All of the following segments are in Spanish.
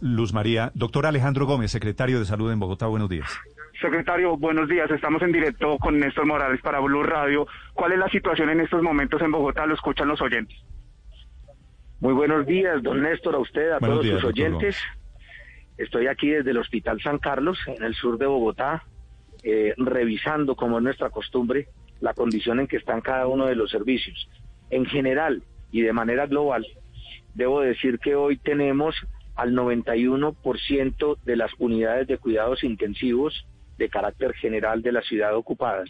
Luz María. Doctor Alejandro Gómez, secretario de Salud en Bogotá, buenos días. Secretario, buenos días. Estamos en directo con Néstor Morales para Blue Radio. ¿Cuál es la situación en estos momentos en Bogotá? Lo escuchan los oyentes. Muy buenos días, don Néstor, a usted, a todos sus oyentes. Estoy aquí desde el Hospital San Carlos, en el sur de Bogotá, eh, revisando, como es nuestra costumbre, la condición en que están cada uno de los servicios. En general y de manera global, debo decir que hoy tenemos al 91% de las unidades de cuidados intensivos de carácter general de la ciudad ocupadas.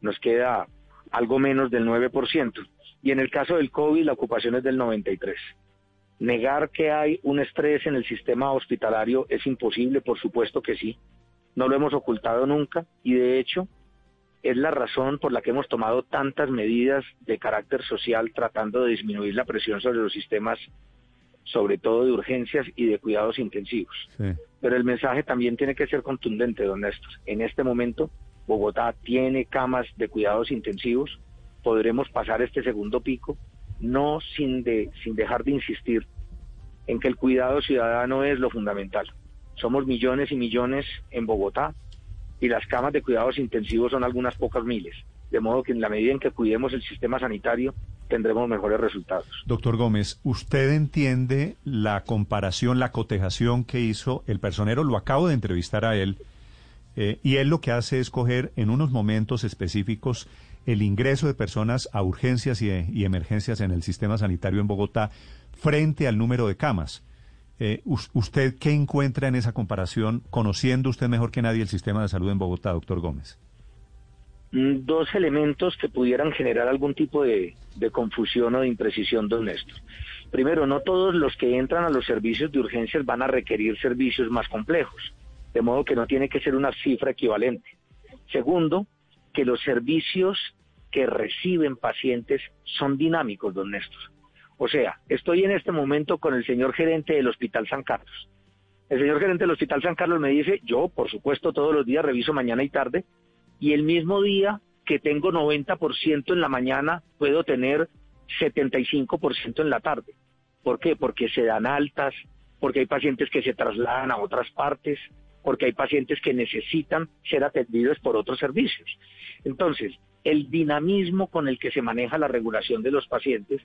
Nos queda algo menos del 9%. Y en el caso del COVID, la ocupación es del 93%. Negar que hay un estrés en el sistema hospitalario es imposible, por supuesto que sí. No lo hemos ocultado nunca y de hecho es la razón por la que hemos tomado tantas medidas de carácter social tratando de disminuir la presión sobre los sistemas, sobre todo de urgencias y de cuidados intensivos. Pero el mensaje también tiene que ser contundente, don Néstor. En este momento, Bogotá tiene camas de cuidados intensivos, podremos pasar este segundo pico, no sin, de, sin dejar de insistir en que el cuidado ciudadano es lo fundamental. Somos millones y millones en Bogotá, y las camas de cuidados intensivos son algunas pocas miles. De modo que en la medida en que cuidemos el sistema sanitario, tendremos mejores resultados. Doctor Gómez, ¿usted entiende la comparación, la cotejación que hizo el personero? Lo acabo de entrevistar a él. Eh, y él lo que hace es coger en unos momentos específicos el ingreso de personas a urgencias y, emergencias en el sistema sanitario en Bogotá frente al número de camas. Eh, ¿Usted qué encuentra en esa comparación, conociendo usted mejor que nadie el sistema de salud en Bogotá, doctor Gómez? Mm, dos elementos que pudieran generar algún tipo de, confusión o de imprecisión, don Néstor. Primero, no todos los que entran a los servicios de urgencias van a requerir servicios más complejos, de modo que no tiene que ser una cifra equivalente. Segundo, que los servicios que reciben pacientes son dinámicos, don Néstor. O sea, estoy en este momento con el señor gerente del Hospital San Carlos. El señor gerente del Hospital San Carlos me dice, yo, por supuesto, todos los días reviso mañana y tarde, y el mismo día que tengo 90% en la mañana, puedo tener 75% en la tarde. ¿Por qué? Porque se dan altas, porque hay pacientes que se trasladan a otras partes, porque hay pacientes que necesitan ser atendidos por otros servicios. Entonces, el dinamismo con el que se maneja la regulación de los pacientes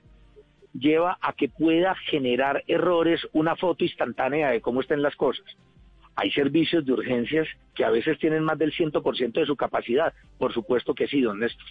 lleva a que pueda generar errores una foto instantánea de cómo están las cosas. Hay servicios de urgencias que a veces tienen más del 100% de su capacidad. Por supuesto que sí, don Néstor.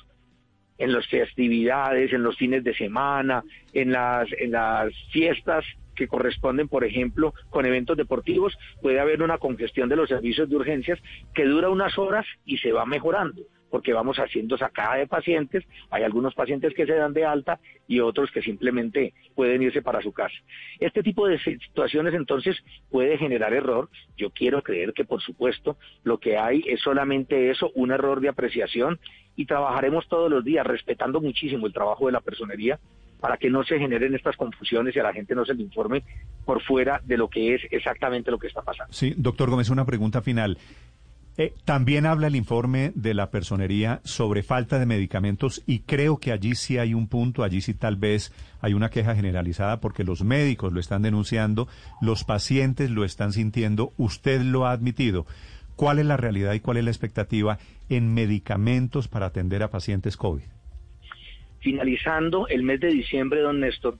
En las festividades, en los fines de semana, en las, en las fiestas que corresponden, por ejemplo, con eventos deportivos, puede haber una congestión de los servicios de urgencias que dura unas horas y se va mejorando porque vamos haciendo sacada de pacientes, hay algunos pacientes que se dan de alta y otros que simplemente pueden irse para su casa. Este tipo de situaciones entonces puede generar error. Yo quiero creer que por supuesto lo que hay es solamente eso, un error de apreciación y trabajaremos todos los días respetando muchísimo el trabajo de la personería para que no se generen estas confusiones y a la gente no se le informe por fuera de lo que es exactamente lo que está pasando. Sí, doctor Gómez, una pregunta final. Eh, también habla el informe de la personería sobre falta de medicamentos y creo que allí sí hay un punto, allí sí tal vez hay una queja generalizada porque los médicos lo están denunciando, los pacientes lo están sintiendo, usted lo ha admitido. ¿Cuál es la realidad y cuál es la expectativa en medicamentos para atender a pacientes COVID? Finalizando el mes de diciembre, don Néstor,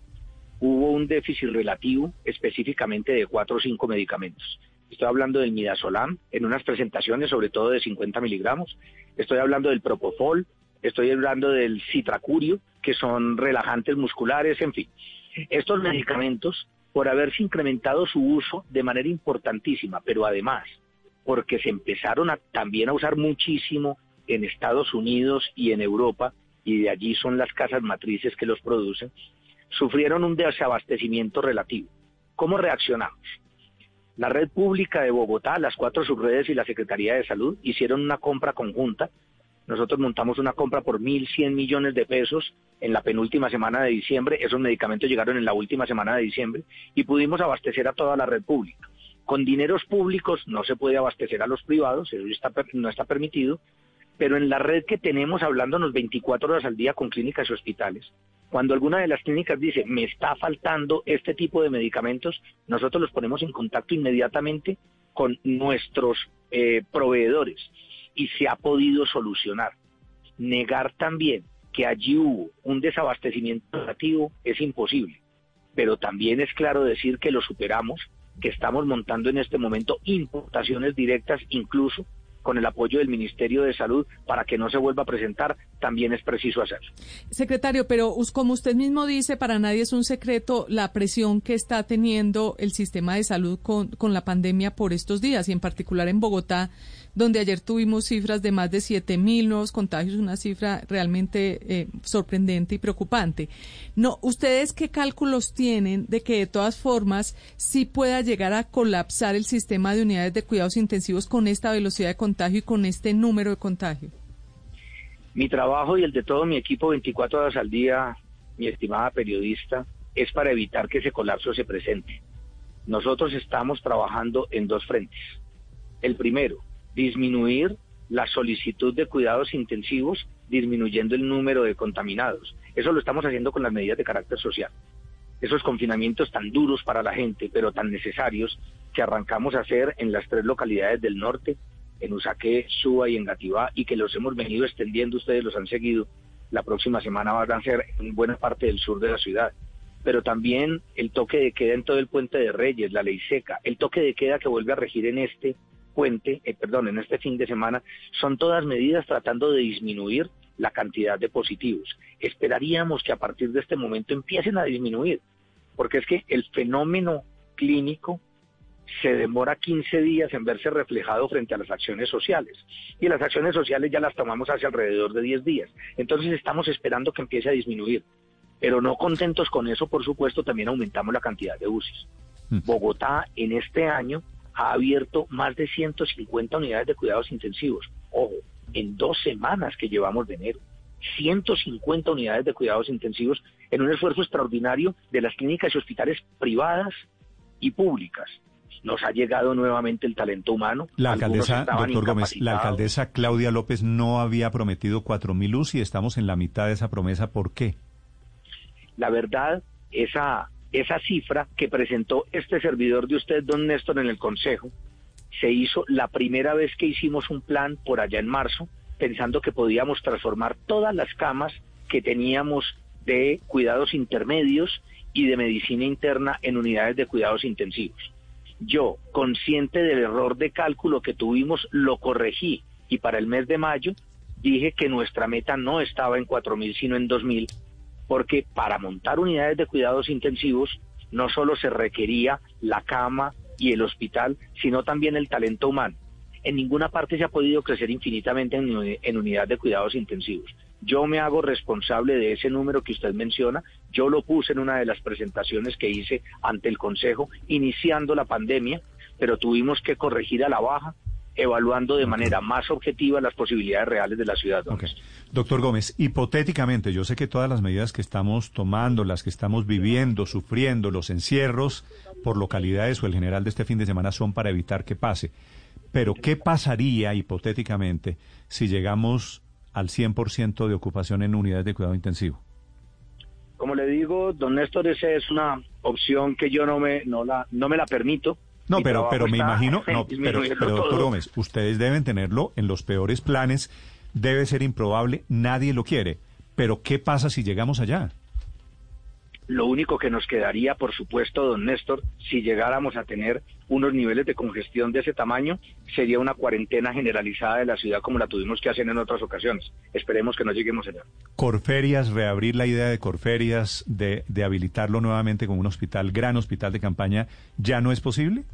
hubo un déficit relativo específicamente de cuatro o cinco medicamentos Estoy hablando del midazolam en unas presentaciones, sobre todo de 50 miligramos. Estoy hablando del propofol. Estoy hablando del citracurio, que son relajantes musculares, en fin. Estos medicamentos, por haberse incrementado su uso de manera importantísima, pero además porque se empezaron a, también a usar muchísimo en Estados Unidos y en Europa, y de allí son las casas matrices que los producen, sufrieron un desabastecimiento relativo. ¿Cómo reaccionamos? La red pública de Bogotá, las cuatro subredes y la Secretaría de Salud hicieron una compra conjunta. Nosotros montamos una compra por 1.100 millones de pesos en la penúltima semana de diciembre. Esos medicamentos llegaron en la última semana de diciembre y pudimos abastecer a toda la red pública. Con dineros públicos no se puede abastecer a los privados, eso no está permitido, pero en la red que tenemos hablándonos 24 horas al día con clínicas y hospitales, Cuando alguna de las clínicas dice, me está faltando este tipo de medicamentos, nosotros los ponemos en contacto inmediatamente con nuestros eh, proveedores y se ha podido solucionar. Negar también que allí hubo un desabastecimiento relativo es imposible, pero también es claro decir que lo superamos, que estamos montando en este momento importaciones directas incluso con el apoyo del Ministerio de Salud para que no se vuelva a presentar, también es preciso hacerlo. Secretario, pero como usted mismo dice, para nadie es un secreto la presión que está teniendo el sistema de salud con, la pandemia por estos días y en particular en Bogotá donde ayer tuvimos cifras de más de 7.000 nuevos contagios, una cifra realmente eh, sorprendente y preocupante. No, ¿Ustedes qué cálculos tienen de que de todas formas sí pueda llegar a colapsar el sistema de unidades de cuidados intensivos con esta velocidad de contagio y con este número de contagio? Mi trabajo y el de todo mi equipo 24 horas al día, mi estimada periodista, es para evitar que ese colapso se presente. Nosotros estamos trabajando en dos frentes. El primero, disminuir la solicitud de cuidados intensivos, disminuyendo el número de contaminados. Eso lo estamos haciendo con las medidas de carácter social. Esos confinamientos tan duros para la gente, pero tan necesarios, que arrancamos a hacer en las tres localidades del norte, en Usaqué, Suba y en Gativá, y que los hemos venido extendiendo, ustedes los han seguido. La próxima semana van a ser en buena parte del sur de la ciudad. Pero también el toque de queda en todo el puente de Reyes, la ley seca, el toque de queda que vuelve a regir en este puente, eh, perdón, en este fin de semana, son todas medidas tratando de disminuir la cantidad de positivos. Esperaríamos que a partir de este momento empiecen a disminuir, porque es que el fenómeno clínico se demora 15 días en verse reflejado frente a las acciones sociales. Y las acciones sociales ya las tomamos hace alrededor de 10 días. Entonces estamos esperando que empiece a disminuir. Pero no contentos con eso, por supuesto, también aumentamos la cantidad de UCIs. Mm. Bogotá en este año ha abierto más de 150 unidades de cuidados intensivos. Ojo, en dos semanas que llevamos de enero. 150 unidades de cuidados intensivos en un esfuerzo extraordinario de las clínicas y hospitales privadas y públicas. Nos ha llegado nuevamente el talento humano. La alcaldesa, doctor Gómez, la alcaldesa Claudia López no había prometido 4.000 UCI, estamos en la mitad de esa promesa. ¿Por qué? La verdad, esa esa cifra que presentó este servidor de usted, don Néstor, en el Consejo, se hizo la primera vez que hicimos un plan por allá en marzo, pensando que podíamos transformar todas las camas que teníamos de cuidados intermedios y de medicina interna en unidades de cuidados intensivos. Yo, consciente del error de cálculo que tuvimos, lo corregí y para el mes de mayo dije que nuestra meta no estaba en 4.000 sino en 2.000 porque para montar unidades de cuidados intensivos no solo se requería la cama y el hospital, sino también el talento humano. En ninguna parte se ha podido crecer infinitamente en, unidad de cuidados intensivos. Yo me hago responsable de ese número que usted menciona. Yo lo puse en una de las presentaciones que hice ante el Consejo iniciando la pandemia, pero tuvimos que corregir a la baja evaluando de manera más objetiva las posibilidades reales de la ciudad. Doctor Gómez, hipotéticamente, yo sé que todas las medidas que estamos tomando, las que estamos viviendo, sufriendo, los encierros por localidades o el general de este fin de semana son para evitar que pase. Pero, ¿qué pasaría hipotéticamente si llegamos al 100% de ocupación en unidades de cuidado intensivo? Como le digo, don Néstor, esa es una opción que yo no me, no la, no me la permito no, pero, pero me imagino, no, pero, doctor Gómez, ustedes deben tenerlo en los peores planes, debe ser improbable, nadie lo quiere. Pero ¿qué pasa si llegamos allá? Lo único que nos quedaría, por supuesto, don Néstor, si llegáramos a tener unos niveles de congestión de ese tamaño, sería una cuarentena generalizada de la ciudad como la tuvimos que hacer en otras ocasiones. Esperemos que no lleguemos allá. Corferias, reabrir la idea de Corferias, de, de habilitarlo nuevamente como un hospital, gran hospital de campaña, ¿ya no es posible?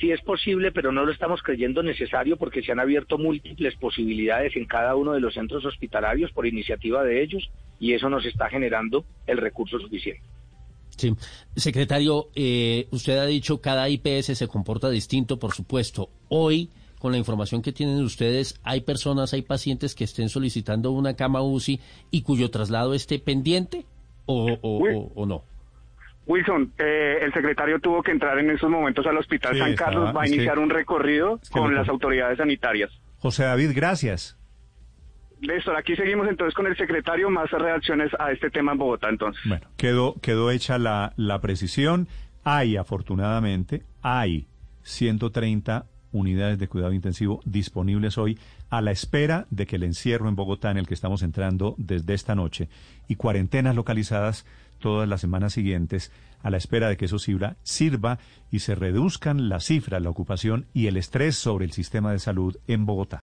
Sí es posible, pero no lo estamos creyendo necesario porque se han abierto múltiples posibilidades en cada uno de los centros hospitalarios por iniciativa de ellos y eso nos está generando el recurso suficiente. Sí. Secretario, eh, usted ha dicho cada IPS se comporta distinto, por supuesto. Hoy, con la información que tienen ustedes, ¿hay personas, hay pacientes que estén solicitando una cama UCI y cuyo traslado esté pendiente o, o no? Wilson, eh, el secretario tuvo que entrar en esos momentos al Hospital San Carlos, va a iniciar un recorrido con las autoridades sanitarias. José David, gracias. Néstor, aquí seguimos entonces con el secretario, más reacciones a este tema en Bogotá entonces. Bueno, quedó, quedó hecha la, la precisión. Hay, afortunadamente, hay 130 unidades de cuidado intensivo disponibles hoy a la espera de que el encierro en Bogotá en el que estamos entrando desde esta noche y cuarentenas localizadas todas las semanas siguientes a la espera de que eso sirva, sirva y se reduzcan la cifra, la ocupación y el estrés sobre el sistema de salud en Bogotá.